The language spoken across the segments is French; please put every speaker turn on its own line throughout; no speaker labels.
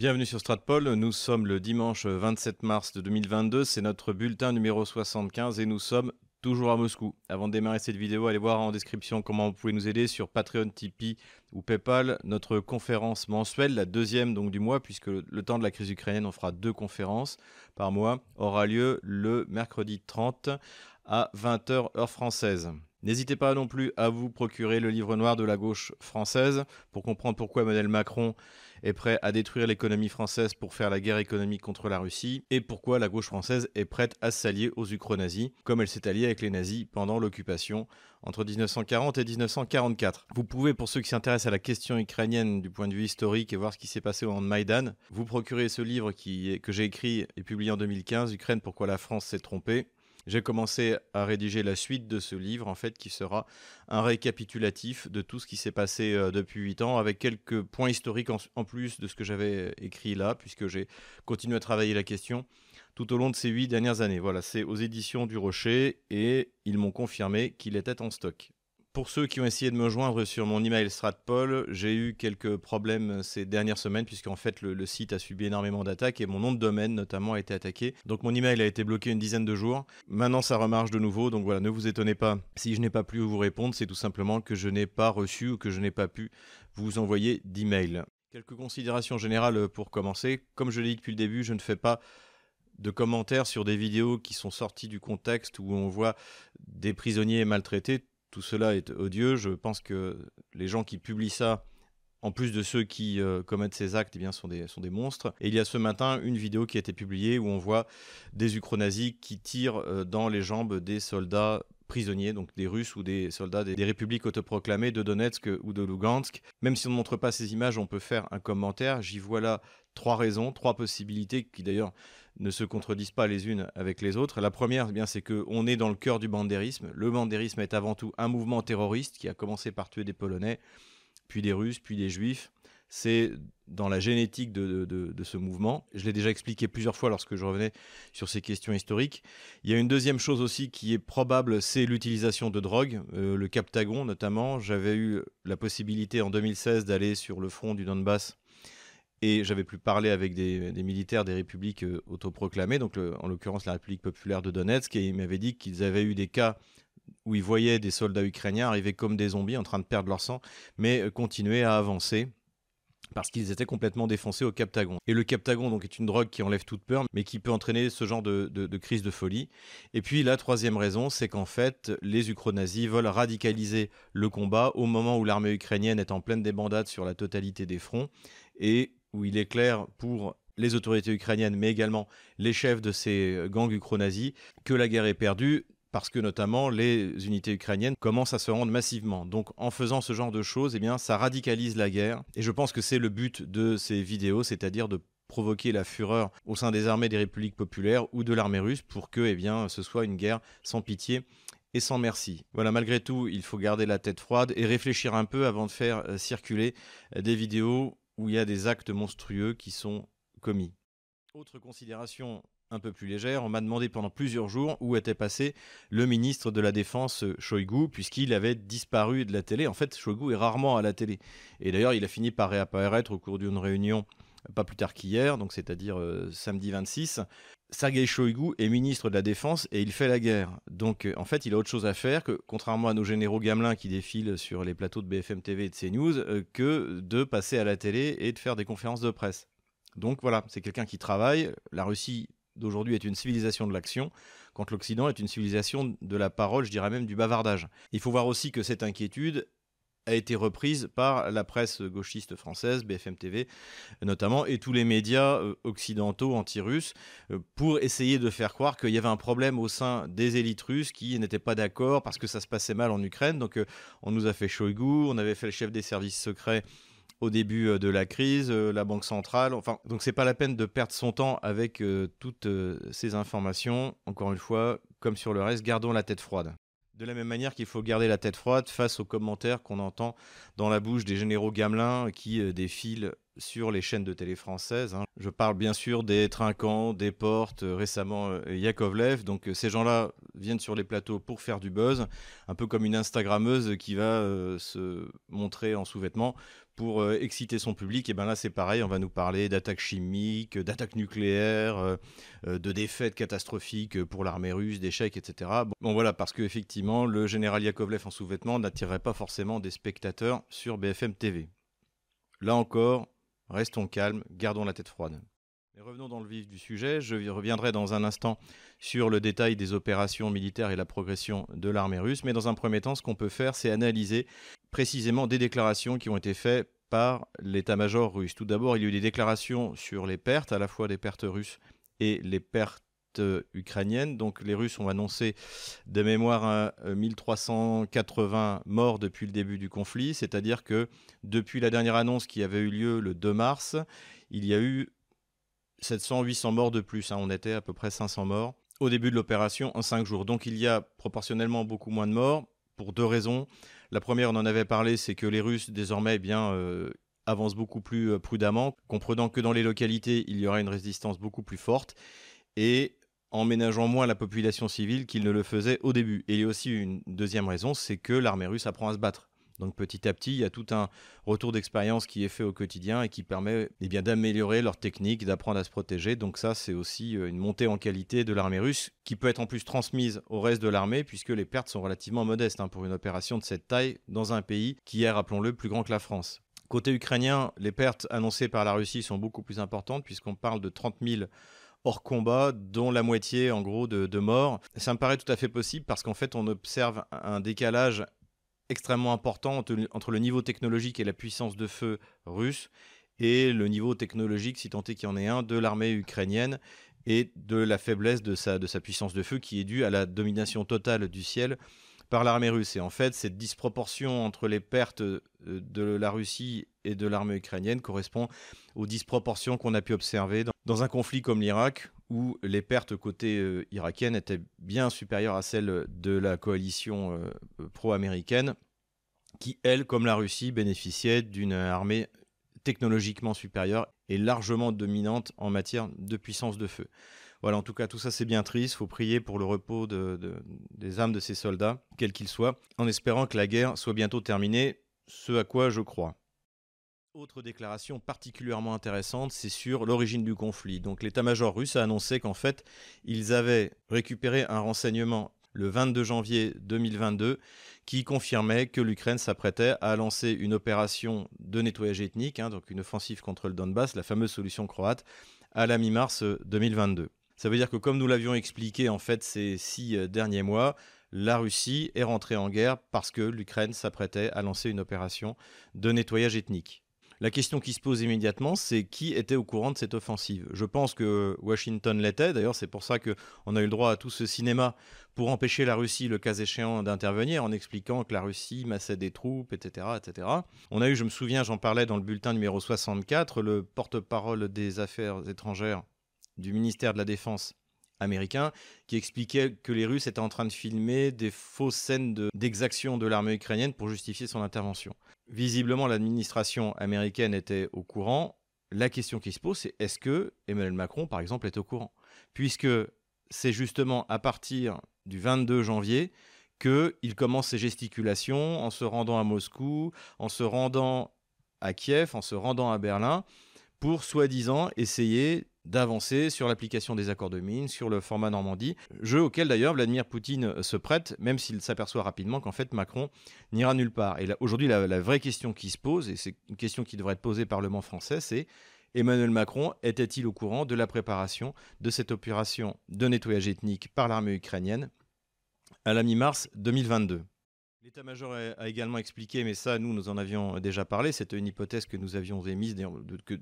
Bienvenue sur Stratpol, nous sommes le dimanche 27 mars de 2022, c'est notre bulletin numéro 75 et nous sommes toujours à Moscou. Avant de démarrer cette vidéo, allez voir en description comment vous pouvez nous aider sur Patreon, Tipeee ou PayPal. Notre conférence mensuelle, la deuxième donc du mois, puisque le temps de la crise ukrainienne, on fera deux conférences par mois, aura lieu le mercredi 30 à 20h heure française. N'hésitez pas non plus à vous procurer le livre noir de la gauche française pour comprendre pourquoi Emmanuel Macron est prêt à détruire l'économie française pour faire la guerre économique contre la Russie et pourquoi la gauche française est prête à s'allier aux ukro-nazis comme elle s'est alliée avec les nazis pendant l'occupation entre 1940 et 1944. Vous pouvez, pour ceux qui s'intéressent à la question ukrainienne du point de vue historique et voir ce qui s'est passé au moment de Maïdan, vous procurer ce livre que j'ai écrit et publié en 2015, Ukraine, pourquoi la France s'est trompée j'ai commencé à rédiger la suite de ce livre, en fait, qui sera un récapitulatif de tout ce qui s'est passé euh, depuis huit ans, avec quelques points historiques en, plus de ce que j'avais écrit là, puisque j'ai continué à travailler la question tout au long de ces huit dernières années. Voilà, c'est aux éditions du Rocher, et ils m'ont confirmé qu'il était en stock. Pour ceux qui ont essayé de me joindre sur mon email Stratpol, j'ai eu quelques problèmes ces dernières semaines puisqu'en fait le, site a subi énormément d'attaques et mon nom de domaine notamment a été attaqué. Donc mon email a été bloqué une dizaine de jours. Maintenant ça remarche de nouveau, donc voilà, ne vous étonnez pas si je n'ai pas pu vous répondre, c'est tout simplement que je n'ai pas reçu ou que je n'ai pas pu vous envoyer d'email. Quelques considérations générales pour commencer. Comme je l'ai dit depuis le début, je ne fais pas de commentaires sur des vidéos qui sont sorties du contexte où on voit des prisonniers maltraités tout cela est odieux. Je pense que les gens qui publient ça, en plus de ceux qui euh, commettent ces actes, eh sont, des, des monstres. Et il y a ce matin une vidéo qui a été publiée où on voit des ukronazis qui tirent euh, dans les jambes des soldats prisonniers, donc des Russes ou des soldats des, républiques autoproclamées de Donetsk ou de Lugansk. Même si on ne montre pas ces images, on peut faire un commentaire. J'y vois là trois raisons, trois possibilités qui d'ailleurs ne se contredisent pas les unes avec les autres. La première, eh bien, c'est qu'on est dans le cœur du bandérisme. Le bandérisme est avant tout un mouvement terroriste qui a commencé par tuer des Polonais, puis des Russes, puis des Juifs. C'est dans la génétique de, ce mouvement. Je l'ai déjà expliqué plusieurs fois lorsque je revenais sur ces questions historiques. Il y a une deuxième chose aussi qui est probable, c'est l'utilisation de drogue, euh, le Captagon notamment. J'avais eu la possibilité en 2016 d'aller sur le front du Donbass et j'avais pu parler avec des, militaires des républiques euh, autoproclamées, donc en l'occurrence la République populaire de Donetsk, et ils m'avaient dit qu'ils avaient eu des cas où ils voyaient des soldats ukrainiens arriver comme des zombies en train de perdre leur sang, mais euh, continuer à avancer parce qu'ils étaient complètement défoncés au captagon. Et le captagon donc est une drogue qui enlève toute peur, mais qui peut entraîner ce genre de, crise de folie. Et puis la troisième raison, c'est qu'en fait, les ukronazis veulent radicaliser le combat au moment où l'armée ukrainienne est en pleine débandade sur la totalité des fronts. Et où il est clair pour les autorités ukrainiennes, mais également les chefs de ces gangs ukro-nazis, que la guerre est perdue parce que notamment les unités ukrainiennes commencent à se rendre massivement. Donc en faisant ce genre de choses, eh bien, ça radicalise la guerre. Et je pense que c'est le but de ces vidéos, c'est-à-dire de provoquer la fureur au sein des armées des républiques populaires ou de l'armée russe pour que eh bien, ce soit une guerre sans pitié et sans merci. Voilà, malgré tout, il faut garder la tête froide et réfléchir un peu avant de faire euh, circuler euh, des vidéos où il y a des actes monstrueux qui sont commis. Autre considération un peu plus légère, on m'a demandé pendant plusieurs jours où était passé le ministre de la Défense Shoigu, puisqu'il avait disparu de la télé. En fait, Shoigu est rarement à la télé. Et d'ailleurs, il a fini par réapparaître au cours d'une réunion pas plus tard qu'hier, donc c'est-à-dire euh, samedi 26, Sergei Shoigu est ministre de la Défense et il fait la guerre. Donc euh, en fait, il a autre chose à faire que, contrairement à nos généraux gamelins qui défilent sur les plateaux de BFM TV et de CNews, euh, que de passer à la télé et de faire des conférences de presse. Donc voilà, c'est quelqu'un qui travaille. La Russie d'aujourd'hui est une civilisation de l'action, quand l'Occident est une civilisation de la parole, je dirais même du bavardage. Il faut voir aussi que cette inquiétude, a été reprise par la presse gauchiste française, BFM TV notamment, et tous les médias euh, occidentaux anti-russes, euh, pour essayer de faire croire qu'il y avait un problème au sein des élites russes qui n'étaient pas d'accord parce que ça se passait mal en Ukraine. Donc euh, on nous a fait Shoigu, on avait fait le chef des services secrets au début de la crise, la Banque centrale. Enfin, donc c'est pas la peine de perdre son temps avec toutes ces informations. Encore une fois, comme sur le reste, gardons la tête froide. De la même manière qu'il faut garder la tête froide face aux commentaires qu'on entend dans la bouche des généraux gamelins qui euh, défilent sur les chaînes de télé françaises. hein. Je parle bien sûr des Trinquants, des Portes, euh, récemment euh, Yakovlev. Donc euh, ces gens-là viennent sur les plateaux pour faire du buzz, un peu comme une Instagrammeuse qui va se montrer en sous-vêtements pour exciter son public. Et bien là c'est pareil, on va nous parler d'attaques chimiques, d'attaques nucléaires, de défaites catastrophiques pour l'armée russe, d'échecs, etc. Bon, bon, voilà, parce qu'effectivement le général Yakovlev en sous-vêtements n'attirerait pas forcément des spectateurs sur BFM TV. Là encore, Restons calmes, gardons la tête froide. Mais revenons dans le vif du sujet. Je reviendrai dans un instant sur le détail des opérations militaires et la progression de l'armée russe. Mais dans un premier temps, ce qu'on peut faire, c'est analyser précisément des déclarations qui ont été faites par l'état-major russe. Tout d'abord, il y a eu des déclarations sur les pertes, à la fois des pertes russes et les pertes ukrainiennes. Donc les Russes ont annoncé de mémoire à 1380 morts depuis le début du conflit, c'est-à-dire que depuis la dernière annonce qui avait eu lieu le 2 mars, il y a eu 700-800 morts de plus. Hein. On était à peu près 500 morts au début de l'opération en 5 jours. Donc il y a proportionnellement beaucoup moins de morts pour deux raisons. La première, on en avait parlé, c'est que les Russes désormais eh bien, euh, avancent beaucoup plus prudemment, comprenant que dans les localités, il y aura une résistance beaucoup plus forte. Et en ménageant moins la population civile qu'il ne le faisait au début. Et il y a aussi une deuxième raison, c'est que l'armée russe apprend à se battre. Donc petit à petit, il y a tout un retour d'expérience qui est fait au quotidien et qui permet eh d'améliorer leur technique, d'apprendre à se protéger. Donc ça, c'est aussi une montée en qualité de l'armée russe qui peut être en plus transmise au reste de l'armée puisque les pertes sont relativement modestes hein, pour une opération de cette taille dans un pays qui est, rappelons-le, plus grand que la France. Côté ukrainien, les pertes annoncées par la Russie sont beaucoup plus importantes puisqu'on parle de 30 000 hors combat, dont la moitié en gros de, morts. Ça me paraît tout à fait possible parce qu'en fait on observe un décalage extrêmement important entre, le niveau technologique et la puissance de feu russe et le niveau technologique, si tant est qu'il y en ait un, de l'armée ukrainienne et de la faiblesse de sa, de sa puissance de feu qui est due à la domination totale du ciel par l'armée russe. Et en fait, cette disproportion entre les pertes de la Russie et de l'armée ukrainienne correspond aux disproportions qu'on a pu observer dans, dans un conflit comme l'Irak, où les pertes côté euh, irakienne étaient bien supérieures à celles de la coalition euh, pro-américaine, qui, elle, comme la Russie, bénéficiait d'une armée technologiquement supérieure et largement dominante en matière de puissance de feu. Voilà, en tout cas, tout ça c'est bien triste. Il faut prier pour le repos de, de, des âmes de ces soldats, quels qu'ils soient, en espérant que la guerre soit bientôt terminée, ce à quoi je crois. Autre déclaration particulièrement intéressante, c'est sur l'origine du conflit. Donc l'état-major russe a annoncé qu'en fait, ils avaient récupéré un renseignement le 22 janvier 2022 qui confirmait que l'Ukraine s'apprêtait à lancer une opération de nettoyage ethnique, hein, donc une offensive contre le Donbass, la fameuse solution croate, à la mi-mars 2022. Ça veut dire que comme nous l'avions expliqué en fait ces six derniers mois, la Russie est rentrée en guerre parce que l'Ukraine s'apprêtait à lancer une opération de nettoyage ethnique. La question qui se pose immédiatement, c'est qui était au courant de cette offensive? Je pense que Washington l'était, d'ailleurs c'est pour ça qu'on a eu le droit à tout ce cinéma pour empêcher la Russie, le cas échéant, d'intervenir en expliquant que la Russie massait des troupes, etc. etc. On a eu, je me souviens, j'en parlais dans le bulletin numéro 64, le porte-parole des affaires étrangères du ministère de la Défense américain qui expliquait que les Russes étaient en train de filmer des fausses scènes d'exaction de, de l'armée ukrainienne pour justifier son intervention. Visiblement, l'administration américaine était au courant. La question qui se pose, c'est est-ce que Emmanuel Macron, par exemple, est au courant? Puisque c'est justement à partir du 22 janvier qu'il commence ses gesticulations en se rendant à Moscou, en se rendant à Kiev, en se rendant à Berlin, pour soi-disant essayer d'avancer sur l'application des accords de Minsk, sur le format Normandie, jeu auquel d'ailleurs Vladimir Poutine se prête, même s'il s'aperçoit rapidement qu'en fait Macron n'ira nulle part. Et aujourd'hui, la, la, vraie question qui se pose, et c'est une question qui devrait être posée par le Parlement français, c'est Emmanuel Macron était-il au courant de la préparation de cette opération de nettoyage ethnique par l'armée ukrainienne à la mi-mars 2022 L'état-major a également expliqué, mais ça, nous, nous en avions déjà parlé, c'était une hypothèse que nous avions émise, que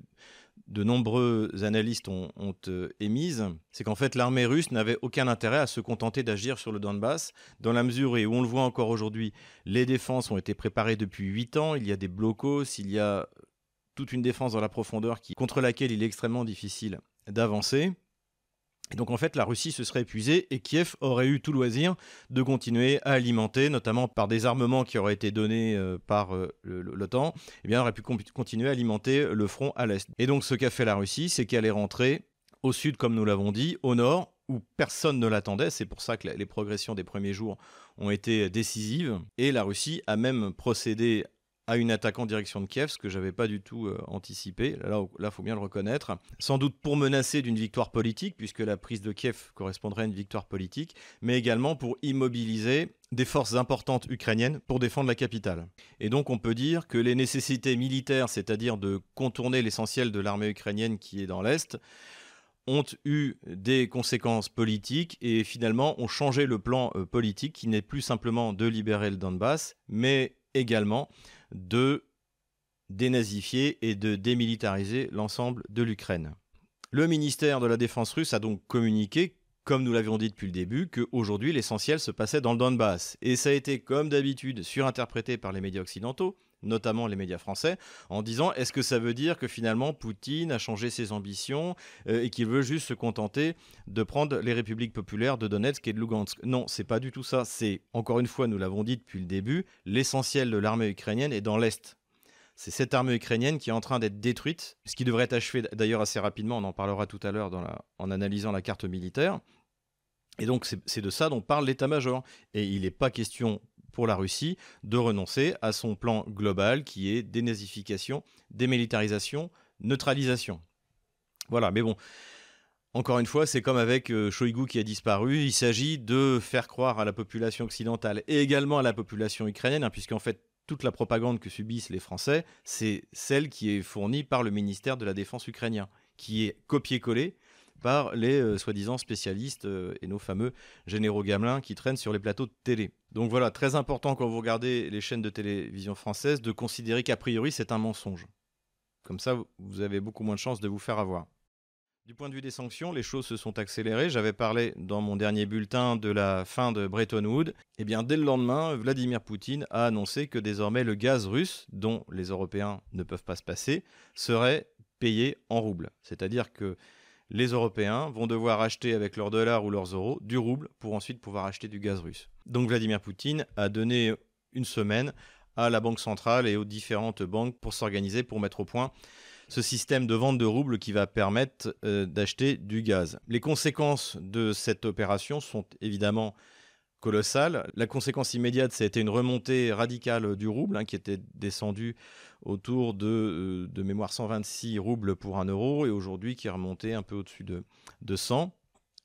de nombreux analystes ont, euh, émise, c'est qu'en fait l'armée russe n'avait aucun intérêt à se contenter d'agir sur le Donbass, dans la mesure où, on le voit encore aujourd'hui, les défenses ont été préparées depuis 8 ans, il y a des blocos, il y a toute une défense dans la profondeur qui, contre laquelle il est extrêmement difficile d'avancer. Et donc en fait, la Russie se serait épuisée et Kiev aurait eu tout loisir de continuer à alimenter, notamment par des armements qui auraient été donnés euh, par euh, l'OTAN, eh bien aurait pu continuer à alimenter le front à l'est. Et donc ce qu'a fait la Russie, c'est qu'elle est rentrée au sud, comme nous l'avons dit, au nord, où personne ne l'attendait. C'est pour ça que les progressions des premiers jours ont été décisives. Et la Russie a même procédé à une attaque en direction de Kiev, ce que j'avais pas du tout euh, anticipé. Là, il faut bien le reconnaître. Sans doute pour menacer d'une victoire politique, puisque la prise de Kiev correspondrait à une victoire politique, mais également pour immobiliser des forces importantes ukrainiennes pour défendre la capitale. Et donc on peut dire que les nécessités militaires, c'est-à-dire de contourner l'essentiel de l'armée ukrainienne qui est dans l'Est, ont eu des conséquences politiques et finalement ont changé le plan euh, politique qui n'est plus simplement de libérer le Donbass, mais également de dénazifier et de démilitariser l'ensemble de l'Ukraine. Le ministère de la Défense russe a donc communiqué, comme nous l'avions dit depuis le début, qu'aujourd'hui l'essentiel se passait dans le Donbass. Et ça a été, comme d'habitude, surinterprété par les médias occidentaux, notamment les médias français, en disant est-ce que ça veut dire que finalement Poutine a changé ses ambitions euh, et qu'il veut juste se contenter de prendre les républiques populaires de Donetsk et de Lugansk? Non, c'est pas du tout ça. C'est, encore une fois, nous l'avons dit depuis le début, l'essentiel de l'armée ukrainienne est dans l'Est. C'est cette armée ukrainienne qui est en train d'être détruite, ce qui devrait être achevé d'ailleurs assez rapidement, on en parlera tout à l'heure en analysant la carte militaire. Et donc c'est de ça dont parle l'état-major. Et il n'est pas question pour la Russie de renoncer à son plan global qui est dénazification, démilitarisation, neutralisation. Voilà, mais bon, encore une fois, c'est comme avec euh, Shoigu qui a disparu, il s'agit de faire croire à la population occidentale et également à la population ukrainienne, hein, puisqu'en fait, toute la propagande que subissent les Français, c'est celle qui est fournie par le ministère de la Défense ukrainien, qui est copié-collé par les euh, soi-disant spécialistes euh, et nos fameux généraux gamelins qui traînent sur les plateaux de télé. Donc voilà, très important quand vous regardez les chaînes de télévision françaises de considérer qu'a priori c'est un mensonge. Comme ça, vous avez beaucoup moins de chances de vous faire avoir. Du point de vue des sanctions, les choses se sont accélérées. J'avais parlé dans mon dernier bulletin de la fin de Bretton Woods. Eh bien, dès le lendemain, Vladimir Poutine a annoncé que désormais le gaz russe, dont les Européens ne peuvent pas se passer, serait payé en roubles. C'est-à-dire que les Européens vont devoir acheter avec leurs dollars ou leurs euros du rouble pour ensuite pouvoir acheter du gaz russe. Donc Vladimir Poutine a donné une semaine à la Banque centrale et aux différentes banques pour s'organiser, pour mettre au point ce système de vente de roubles qui va permettre euh, d'acheter du gaz. Les conséquences de cette opération sont évidemment colossales. La conséquence immédiate, été une remontée radicale du rouble, hein, qui était descendu autour de, euh, de mémoire 126 roubles pour un euro et aujourd'hui qui est remonté un peu au-dessus de, de 100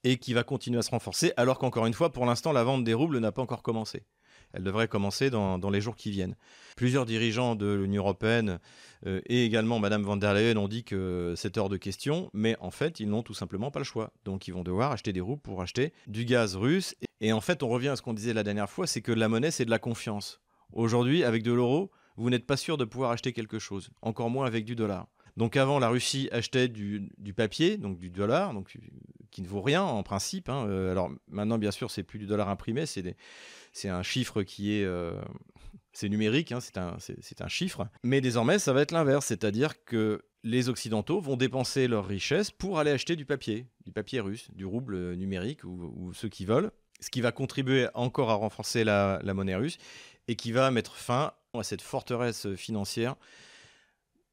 et qui va continuer à se renforcer alors qu'encore une fois, pour l'instant, la vente des roubles n'a pas encore commencé. Elle devrait commencer dans, les jours qui viennent. Plusieurs dirigeants de l'Union européenne euh, et également Madame van der Leyen ont dit que c'est hors de question, mais en fait, ils n'ont tout simplement pas le choix. Donc, ils vont devoir acheter des roubles pour acheter du gaz russe. Et en fait, on revient à ce qu'on disait la dernière fois, c'est que la monnaie, c'est de la confiance. Aujourd'hui, avec de l'euro, vous n'êtes pas sûr de pouvoir acheter quelque chose, encore moins avec du dollar. Donc avant, la Russie achetait du, papier, donc du dollar, donc qui ne vaut rien en principe. Hein. Euh, alors maintenant, bien sûr, c'est plus du dollar imprimé, c'est un chiffre qui est euh, c'est numérique, hein, c'est un, chiffre. Mais désormais, ça va être l'inverse, c'est-à-dire que les Occidentaux vont dépenser leurs richesses pour aller acheter du papier, du papier russe, du rouble numérique ou, ceux qui veulent, ce qui va contribuer encore à renforcer la monnaie russe et qui va mettre fin à cette forteresse financière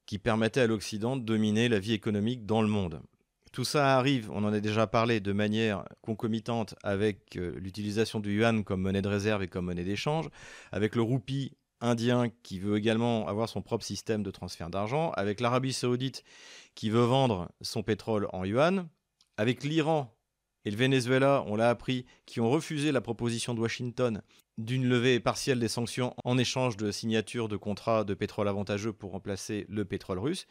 qui permettait à l'Occident de dominer la vie économique dans le monde. Tout ça arrive, on en a déjà parlé, de manière concomitante avec euh, l'utilisation du yuan comme monnaie de réserve et comme monnaie d'échange, avec le roupie indien qui veut également avoir son propre système de transfert d'argent, avec l'Arabie saoudite qui veut vendre son pétrole en yuan, avec l'Iran et le Venezuela, on l'a appris, qui ont refusé la proposition de Washington d'une levée partielle des sanctions en échange de signature de contrats de pétrole avantageux pour remplacer le pétrole russe,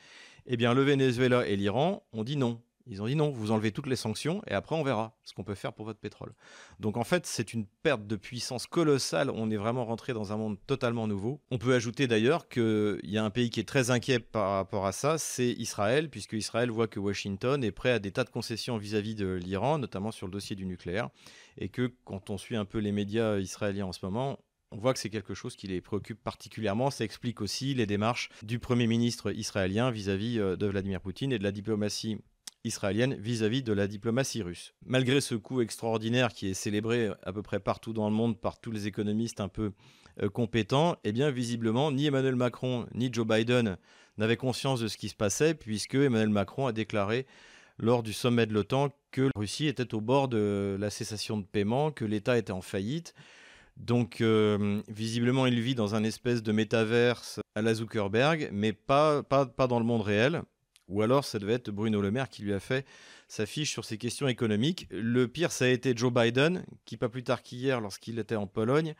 eh bien le Venezuela et l'Iran ont dit non. Ils ont dit non, vous enlevez toutes les sanctions et après on verra ce qu'on peut faire pour votre pétrole. Donc en fait, c'est une perte de puissance colossale. On est vraiment rentré dans un monde totalement nouveau. On peut ajouter d'ailleurs qu'il y a un pays qui est très inquiet par rapport à ça, c'est Israël, puisque Israël voit que Washington est prêt à des tas de concessions vis-à-vis de l'Iran, notamment sur le dossier du nucléaire, et que quand on suit un peu les médias israéliens en ce moment, on voit que c'est quelque chose qui les préoccupe particulièrement. Ça explique aussi les démarches du Premier ministre israélien vis-à-vis -vis euh, de Vladimir Poutine et de la diplomatie israélienne vis-à-vis de la diplomatie russe. Malgré ce coup extraordinaire qui est célébré à peu près partout dans le monde par tous les économistes un peu euh, compétents, eh bien visiblement ni Emmanuel Macron ni Joe Biden n'avaient conscience de ce qui se passait puisque Emmanuel Macron a déclaré lors du sommet de l'OTAN que la Russie était au bord de la cessation de paiement, que l'État était en faillite. Donc, euh, visiblement, il vit dans un espèce de métaverse à la Zuckerberg, mais pas, pas, pas dans le monde réel. Ou alors, ça devait être Bruno Le Maire qui lui a fait sa fiche sur ces questions économiques. Le pire, ça a été Joe Biden, qui, pas plus tard qu'hier, lorsqu'il était en Pologne,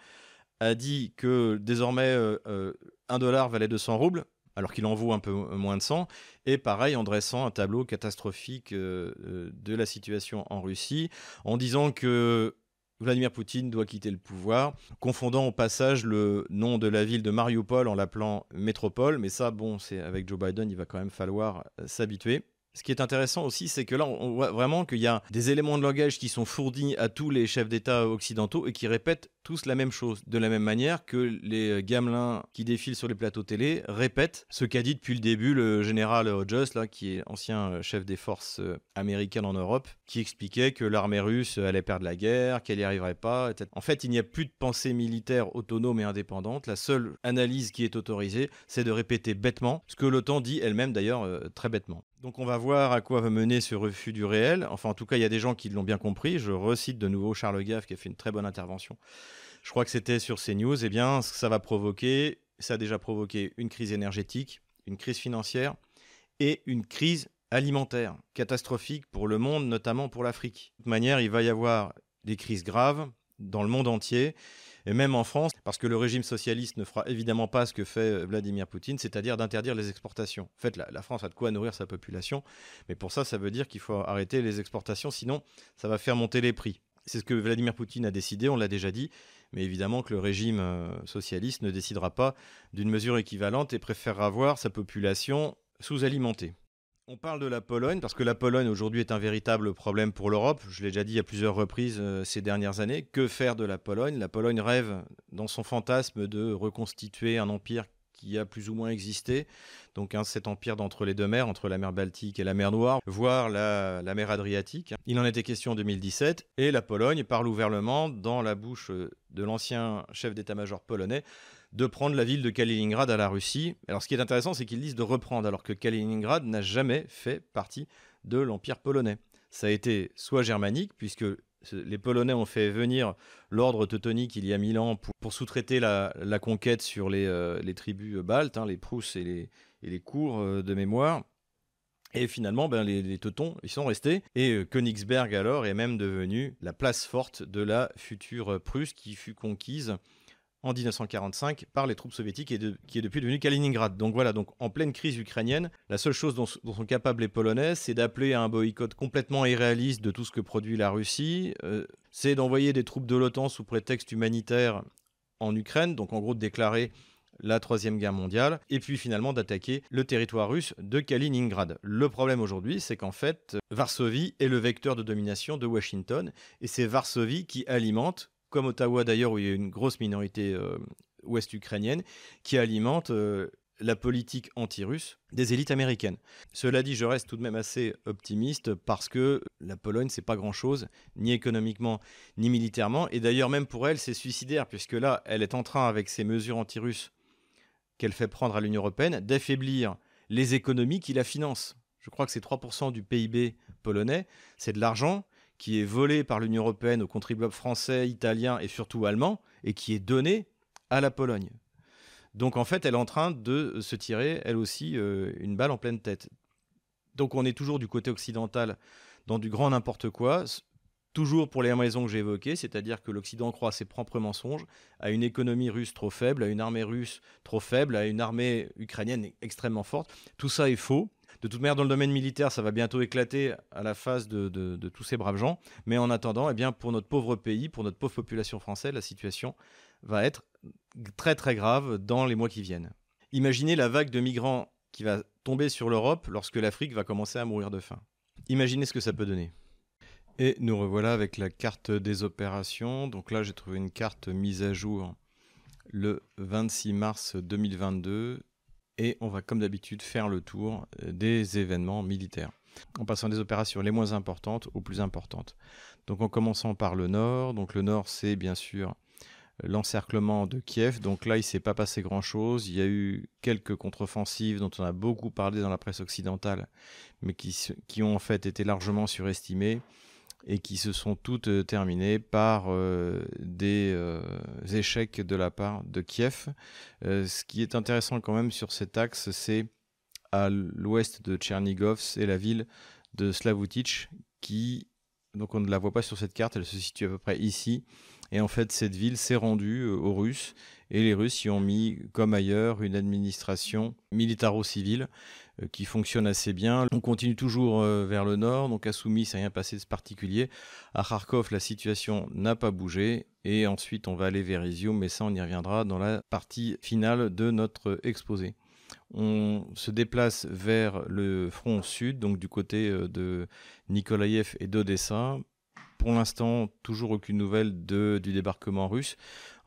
a dit que désormais, euh, euh, un dollar valait 200 roubles, alors qu'il en vaut un peu moins de 100. Et pareil, en dressant un tableau catastrophique de la situation en Russie, en disant que Vladimir Poutine doit quitter le pouvoir, confondant au passage le nom de la ville de Mariupol en l'appelant métropole. Mais ça, bon, c'est avec Joe Biden, il va quand même falloir euh, s'habituer. Ce qui est intéressant aussi, c'est que là, on voit vraiment qu'il y a des éléments de langage qui sont fournis à tous les chefs d'État occidentaux et qui répètent tous la même chose, de la même manière que les euh, gamelins qui défilent sur les plateaux télé répètent ce qu'a dit depuis le début le général Hodges, là, qui est ancien euh, chef des forces américaines en Europe, qui expliquait que l'armée russe allait perdre la guerre, qu'elle n'y arriverait pas. En fait, il n'y a plus de pensée militaire autonome et indépendante. La seule analyse qui est autorisée, c'est de répéter bêtement ce que l'OTAN dit elle-même d'ailleurs très bêtement. Donc on va voir à quoi va mener ce refus du réel. Enfin, en tout cas, il y a des gens qui l'ont bien compris. Je recite de nouveau Charles Gaff qui a fait une très bonne intervention je crois que c'était sur CNews, eh bien, ça va provoquer, ça a déjà provoqué une crise énergétique, une crise financière et une crise alimentaire catastrophique pour le monde, notamment pour l'Afrique. De toute manière, il va y avoir des crises graves dans le monde entier, et même en France, parce que le régime socialiste ne fera évidemment pas ce que fait Vladimir Poutine, c'est-à-dire d'interdire les exportations. En fait, la, la, France a de quoi nourrir sa population, mais pour ça, ça veut dire qu'il faut arrêter les exportations, sinon ça va faire monter les prix. C'est ce que Vladimir Poutine a décidé, on l'a déjà dit, mais évidemment que le régime euh, socialiste ne décidera pas d'une mesure équivalente et préférera voir sa population sous-alimentée. On parle de la Pologne parce que la Pologne aujourd'hui est un véritable problème pour l'Europe. Je l'ai déjà dit à plusieurs reprises euh, ces dernières années. Que faire de la Pologne? La Pologne rêve dans son fantasme de reconstituer un empire qui a plus ou moins existé. Donc cet empire d'entre les deux mers, entre la mer Baltique et la mer Noire, voire la, mer Adriatique. Il en était question en 2017 et la Pologne parle ouvertement dans la bouche de l'ancien chef d'état-major polonais de prendre la ville de Kaliningrad à la Russie. Alors ce qui est intéressant, c'est qu'ils disent de reprendre, alors que Kaliningrad n'a jamais fait partie de l'Empire polonais. Ça a été soit germanique, puisque les Polonais ont fait venir l'ordre teutonique il y a mille ans pour, sous-traiter la, conquête sur les, euh, tribus baltes, hein, les Prousses et les, et cours euh, de mémoire. Et finalement, ben, les, Teutons, ils sont restés. Et euh, Königsberg, alors, est même devenu la place forte de la future Prusse qui fut conquise en 1945 par les troupes soviétiques et qui est depuis devenu Kaliningrad. Donc voilà, donc en pleine crise ukrainienne, la seule chose dont, sont capables les Polonais, c'est d'appeler à un boycott complètement irréaliste de tout ce que produit la Russie, euh, c'est d'envoyer des troupes de l'OTAN sous prétexte humanitaire en Ukraine, donc en gros de déclarer la Troisième Guerre mondiale, et puis finalement d'attaquer le territoire russe de Kaliningrad. Le problème aujourd'hui, c'est qu'en fait, Varsovie est le vecteur de domination de Washington, et c'est Varsovie qui alimente comme Ottawa d'ailleurs, où il y a une grosse minorité euh, ouest ukrainienne, qui alimente euh, la politique anti-russe des élites américaines. Cela dit, je reste tout de même assez optimiste parce que la Pologne, c'est pas grand-chose, ni économiquement, ni militairement. Et d'ailleurs, même pour elle, c'est suicidaire, puisque là, elle est en train, avec ces mesures anti-russes qu'elle fait prendre à l'Union européenne, d'affaiblir les économies qui la financent. Je crois que c'est 3% du PIB polonais. C'est de l'argent qui est volé par l'Union européenne aux contribuables français, italiens et surtout allemands, et qui est donné à la Pologne. Donc en fait, elle est en train de se tirer, elle aussi, euh, une balle en pleine tête. Donc on est toujours du côté occidental dans du grand n'importe quoi, toujours pour les raisons que j'ai évoquées, c'est-à-dire que l'Occident croit à ses propres mensonges, à une économie russe trop faible, à une armée russe trop faible, à une armée ukrainienne extrêmement forte. Tout ça est faux. De toute manière, dans le domaine militaire, ça va bientôt éclater à la face de, tous ces braves gens. Mais en attendant, eh bien, pour notre pauvre pays, pour notre pauvre population française, la situation va être très très grave dans les mois qui viennent. Imaginez la vague de migrants qui va tomber sur l'Europe lorsque l'Afrique va commencer à mourir de faim. Imaginez ce que ça peut donner. Et nous revoilà avec la carte des opérations. Donc là, j'ai trouvé une carte mise à jour le 26 mars 2022 et on va comme d'habitude faire le tour euh, des événements militaires. en passant des opérations les moins importantes aux plus importantes. Donc en commençant par le nord, donc le nord c'est bien sûr l'encerclement de Kiev. Donc là, il ne s'est pas passé grand-chose. Il y a eu quelques contre-offensives dont on a beaucoup parlé dans la presse occidentale, mais qui, qui ont en fait été largement surestimées et qui se sont toutes euh, terminées par euh, des euh, échecs de la part de Kiev. ce qui est intéressant quand même sur cet axe, c'est à l'ouest de Tchernigov, c'est la ville de Slavutich qui, donc on ne la voit pas sur cette carte, elle se situe à peu près ici. Et en fait, cette ville s'est rendue aux Russes et les Russes y ont mis, comme ailleurs, une administration militaro-civile qui fonctionne assez bien. On continue toujours euh, vers le nord, donc à Soumy, ça rien passé de particulier. À Kharkov, la situation n'a pas bougé. Et ensuite, on va aller vers Izium, mais ça, on y reviendra dans la partie finale de notre exposé. On se déplace vers le front sud, donc du côté euh, de Nikolaïev et d'Odessa. Pour l'instant, toujours aucune nouvelle de, du débarquement russe.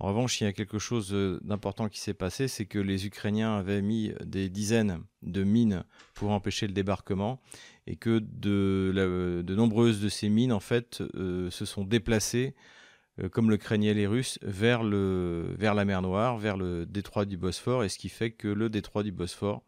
En revanche, il y a quelque chose euh, d'important qui s'est passé, c'est que les Ukrainiens avaient mis des dizaines de mines pour empêcher le débarquement et que de, de nombreuses de ces mines, en fait, euh, se sont déplacées, euh, comme le craignaient les Russes, vers la mer Noire, vers le détroit du Bosphore, et ce qui fait que le détroit du Bosphore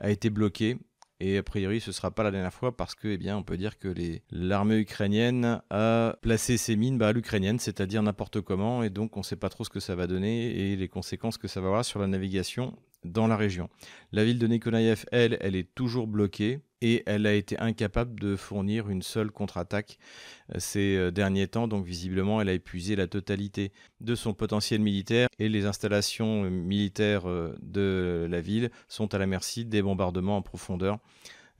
a été bloqué et a priori, ce ne sera pas la dernière fois parce que, eh on peut dire que l'armée ukrainienne a placé ses mines bah, à l'ukrainienne, c'est-à-dire n'importe comment, et donc on ne sait pas trop ce que ça va donner et les conséquences que ça va avoir sur la navigation dans la région. La ville de Nikolaev, elle, elle est toujours bloquée et elle a été incapable de fournir une seule contre-attaque euh, ces euh, derniers temps. Donc visiblement, elle a épuisé la totalité de son potentiel militaire et les installations euh, militaires de la ville sont à la merci des bombardements en profondeur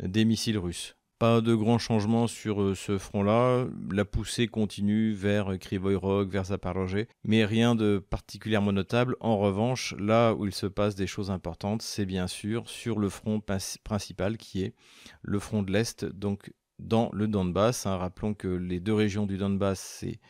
des missiles russes. Pas de grands changements sur euh, ce front-là. La poussée continue vers Krivoy Rog, vers Zaporozhye, mais rien de particulièrement notable. En revanche, là où il se passe des choses importantes, c'est bien sûr sur le front principal qui est le front de l'Est, donc dans le Donbass. Hein. Rappelons que les deux régions du Donbass, c'est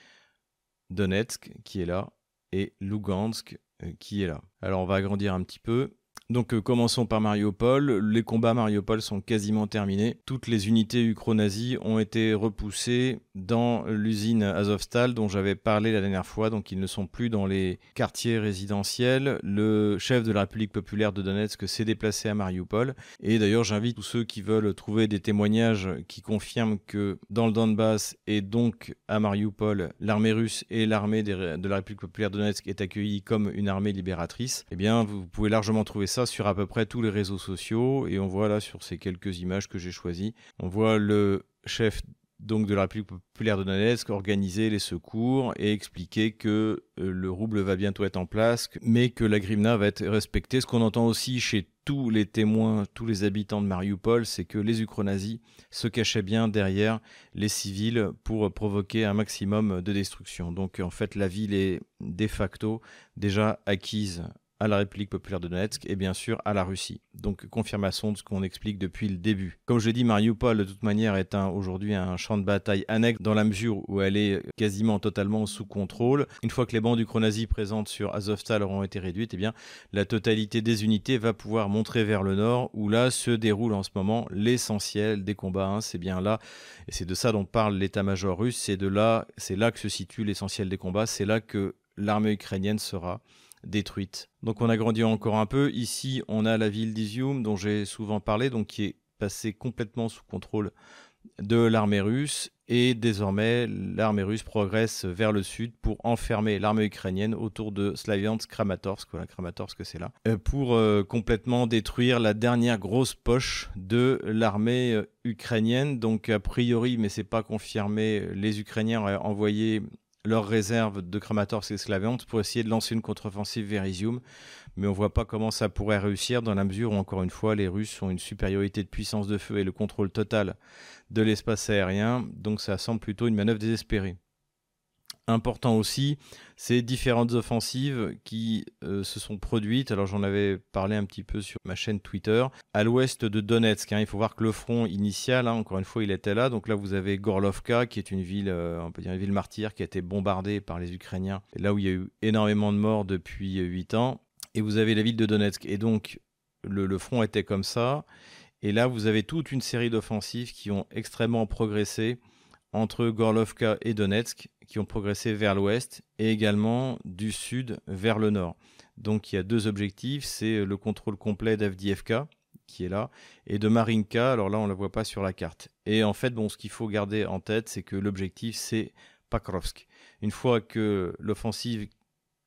Donetsk qui est là et Lugansk euh, qui est là. Alors on va agrandir un petit peu. Donc euh, commençons par Mariupol. Les combats à Mariupol sont quasiment terminés. Toutes les unités ukro-nazies ont été repoussées dans l'usine Azovstal dont j'avais parlé la dernière fois. Donc ils ne sont plus dans les quartiers résidentiels. Le chef de la République populaire de Donetsk s'est déplacé à Mariupol. Et d'ailleurs j'invite tous ceux qui veulent trouver des témoignages qui confirment que dans le Donbass et donc à Mariupol, l'armée russe et l'armée de la République populaire de Donetsk est accueillie comme une armée libératrice. Eh bien vous pouvez largement trouver ça sur à peu près tous les réseaux sociaux et on voit là sur ces quelques images que j'ai choisies, on voit le chef donc de la République populaire de Donetsk organiser les secours et expliquer que euh, le rouble va bientôt être en place, mais que la grimna va être respectée. Ce qu'on entend aussi chez tous les témoins, tous les habitants de Mariupol, c'est que les ukronazis se cachaient bien derrière les civils pour provoquer un maximum de destruction. Donc en fait la ville est de facto déjà acquise à la République populaire de Donetsk et bien sûr à la Russie. Donc confirmation de ce qu'on explique depuis le début. Comme je l'ai dit, Mariupol de toute manière est aujourd'hui un champ de bataille annexe dans la mesure où elle est quasiment totalement sous contrôle. Une fois que les bandes du présentes sur Azovstal auront été réduites, eh bien la totalité des unités va pouvoir montrer vers le nord où là se déroule en ce moment l'essentiel des combats. Hein. C'est bien là et c'est de ça dont parle l'état-major russe. C'est de là, c'est là que se situe l'essentiel des combats. C'est là que l'armée ukrainienne sera détruite. Donc on a grandi encore un peu. Ici, on a la ville d'Izium dont j'ai souvent parlé, donc qui est passée complètement sous contrôle de l'armée russe. Et désormais, l'armée russe progresse vers le sud pour enfermer l'armée ukrainienne autour de Slaviansk, Kramatorsk, voilà Kramatorsk c'est là, euh, pour euh, complètement détruire la dernière grosse poche de l'armée euh, ukrainienne. Donc a priori, mais c'est pas confirmé, les Ukrainiens ont envoyé leurs réserves de Kramatorsk et pour essayer de lancer une contre-offensive vers Izium. Mais on ne voit pas comment ça pourrait réussir dans la mesure où, encore une fois, les Russes ont une supériorité de puissance de feu et le contrôle total de l'espace aérien. Donc ça semble plutôt une manœuvre désespérée important aussi, ces différentes offensives qui euh, se sont produites. Alors j'en avais parlé un petit peu sur ma chaîne Twitter. À l'ouest de Donetsk, hein, il faut voir que le front initial, hein, encore une fois, il était là. Donc là, vous avez Gorlovka, qui est une ville, euh, on peut dire une ville martyre, qui a été bombardée par les Ukrainiens. Là où il y a eu énormément de morts depuis 8 ans. Et vous avez la ville de Donetsk. Et donc le, le front était comme ça. Et là, vous avez toute une série d'offensives qui ont extrêmement progressé entre Gorlovka et Donetsk, qui ont progressé vers l'ouest et également du sud vers le nord. Donc il y a deux objectifs, c'est le contrôle complet d'Avdiivka, qui est là, et de Marinka, alors là on ne la voit pas sur la carte. Et en fait, ce qu'il faut garder en tête, c'est que l'objectif c'est Pakrovsk. Une fois que l'offensive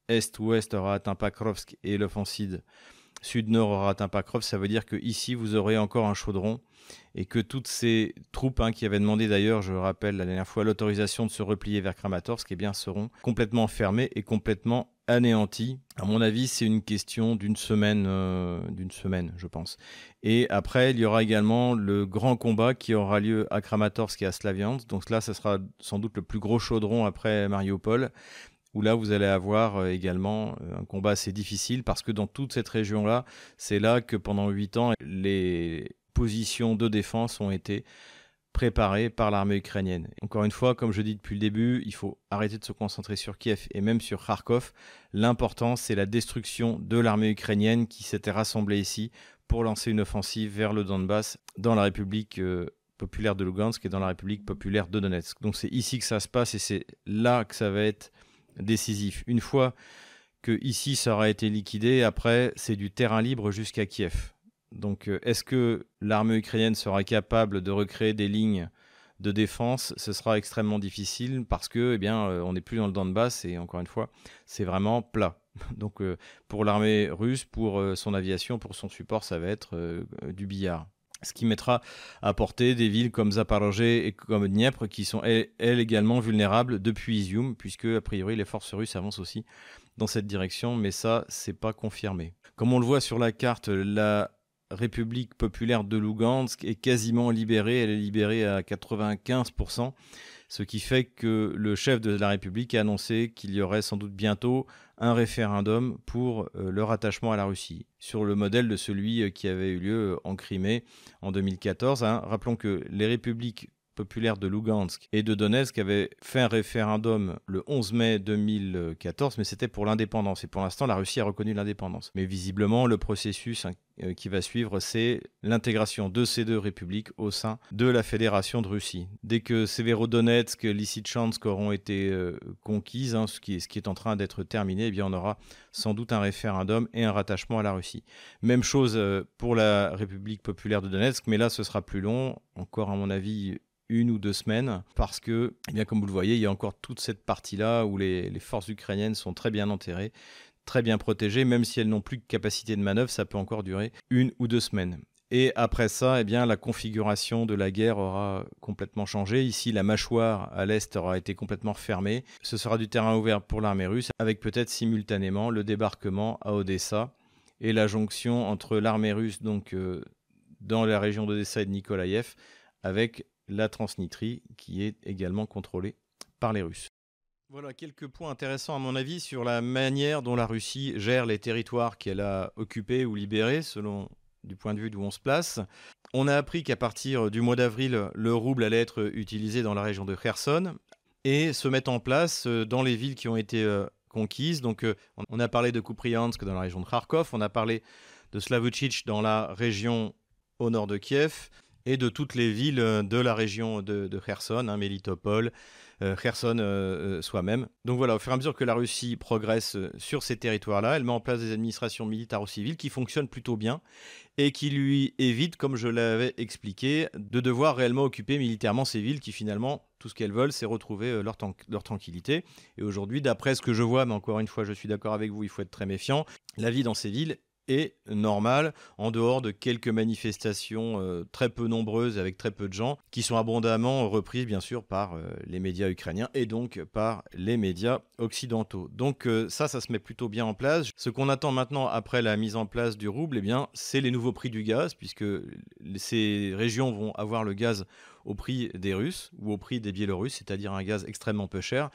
est-ouest aura atteint Pakrovsk et l'offensive sud-nord aura atteint Pakrovsk, ça veut dire que ici vous aurez encore un chaudron et que toutes ces troupes hein, qui avaient demandé d'ailleurs, je rappelle la dernière fois, l'autorisation de se replier vers Kramatorsk, eh bien seront complètement fermées et complètement anéanties. À mon avis, c'est une question d'une semaine, euh, d'une semaine, je pense. Et après, il y aura également le grand combat qui aura lieu à Kramatorsk et à Slaviansk. Donc là, ce sera sans doute le plus gros chaudron après Mariupol où là vous allez avoir euh, également euh, un combat assez difficile parce que dans toute cette région-là, c'est là que pendant huit ans, les positions de défense ont été préparées par l'armée ukrainienne. Encore une fois, comme je dis depuis le début, il faut arrêter de se concentrer sur Kiev et même sur Kharkov. L'important, c'est la destruction de l'armée ukrainienne qui s'était rassemblée ici pour lancer une offensive vers le Donbass dans la République euh, populaire de Lugansk et dans la République populaire de Donetsk. Donc c'est ici que ça se passe et c'est là que ça va être décisif. Une fois que ici ça aura été liquidé, après c'est du terrain libre jusqu'à Kiev. Donc euh, est-ce que l'armée ukrainienne sera capable de recréer des lignes de défense? Ce sera extrêmement difficile parce que eh bien euh, on n'est plus dans le Donbass et encore une fois c'est vraiment plat. Donc euh, pour l'armée russe, pour son aviation, pour son support, ça va être du billard ce qui mettra à portée des villes comme Zaporozhye et comme Dniepr qui sont elles, également vulnérables depuis Izium puisque a priori les forces russes avancent aussi dans cette direction mais ça c'est pas confirmé. Comme on le voit sur la carte, la République populaire de Lugansk est quasiment libérée, elle est libérée à 95% ce qui fait que le chef de la République a annoncé qu'il y aurait sans doute bientôt un référendum pour euh, le rattachement à la Russie, sur le modèle de celui euh, qui avait eu lieu en Crimée en 2014. Hein. Rappelons que les républiques populaire de Lugansk et de Donetsk avait fait un référendum le 11 mai 2014, mais c'était pour l'indépendance. Et pour l'instant, la Russie a reconnu l'indépendance. Mais visiblement, le processus hein, euh, qui va suivre, c'est l'intégration de ces deux républiques au sein de la Fédération de Russie. Dès que Severodonetsk, Lysychansk auront été euh, conquises, hein, ce, qui est, en train d'être terminé, eh bien on aura sans doute un référendum et un rattachement à la Russie. Même chose euh, pour la République populaire de Donetsk, mais là ce sera plus long, encore à mon avis une ou deux semaines, parce que, eh bien, comme vous le voyez, il y a encore toute cette partie-là où les, forces ukrainiennes sont très bien enterrées, très bien protégées, même si elles n'ont plus de capacité de manœuvre, ça peut encore durer une ou deux semaines. Et après ça, eh bien, la configuration de la guerre aura complètement changé. Ici, la mâchoire à l'est aura été complètement fermée. Ce sera du terrain ouvert pour l'armée russe, avec peut-être simultanément le débarquement à Odessa et la jonction entre l'armée russe, donc euh, dans la région d'Odessa et de Nikolaïev, avec la transnitrie qui est également contrôlée par les Russes. Voilà quelques points intéressants à mon avis sur la manière dont la Russie gère les territoires qu'elle a occupés ou libérés selon du point de vue d'où on se place. On a appris qu'à partir du mois d'avril, le rouble allait être utilisé dans la région de Kherson et se mettre en place euh, dans les villes qui ont été euh, conquises. Donc euh, on a parlé de Kupriansk dans la région de Kharkov, on a parlé de Slavutchich dans la région au nord de Kiev, et de toutes les villes euh, de la région de, Kherson, hein, Melitopol, euh, Kherson euh, soi-même. Donc voilà, au fur et à mesure que la Russie progresse sur ces territoires-là, elle met en place des administrations militaires ou civiles qui fonctionnent plutôt bien et qui lui évitent, comme je l'avais expliqué, de devoir réellement occuper militairement ces villes qui finalement, tout ce qu'elles veulent, c'est retrouver leur, leur tranquillité. Et aujourd'hui, d'après ce que je vois, mais encore une fois, je suis d'accord avec vous, il faut être très méfiant, la vie dans ces villes est normal, en dehors de quelques manifestations euh, très peu nombreuses avec très peu de gens, qui sont abondamment reprises bien sûr par euh, les médias ukrainiens et donc par les médias occidentaux. Donc euh, ça, ça se met plutôt bien en place. Ce qu'on attend maintenant après la mise en place du rouble, eh bien, c'est les nouveaux prix du gaz, puisque ces régions vont avoir le gaz au prix des Russes ou au prix des Biélorusses, c'est-à-dire un gaz extrêmement peu cher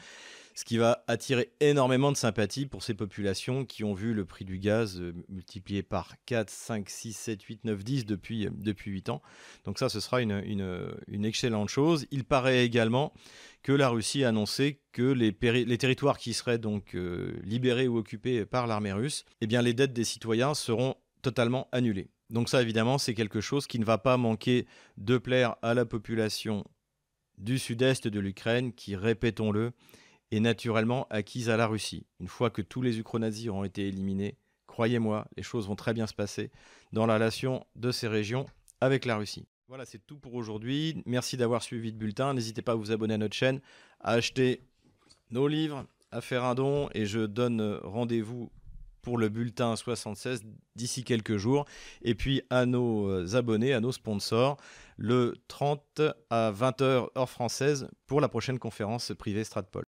ce qui va attirer énormément de sympathie pour ces populations qui ont vu le prix du gaz euh, multiplié par 4, 5, 6, 7, 8, 9, 10 depuis, euh, depuis 8 ans. Donc ça, ce sera une, excellente chose. Il paraît également que la Russie a annoncé que les, les territoires qui seraient donc euh, libérés ou occupés par l'armée russe, eh bien les dettes des citoyens seront totalement annulées. Donc ça, évidemment, c'est quelque chose qui ne va pas manquer de plaire à la population du sud-est de l'Ukraine, qui, répétons-le, est naturellement acquise à la Russie. Une fois que tous les ukronazis auront été éliminés, croyez-moi, les choses vont très bien se passer dans la relation de ces régions avec la Russie. Voilà, c'est tout pour aujourd'hui. Merci d'avoir suivi le bulletin. N'hésitez pas à vous abonner à notre chaîne, à acheter nos livres, à faire un don et je donne rendez-vous pour le bulletin 76 d'ici quelques jours. Et puis à nos euh, abonnés, à nos sponsors, le 30 à 20h heure française pour la prochaine conférence privée Stratpol.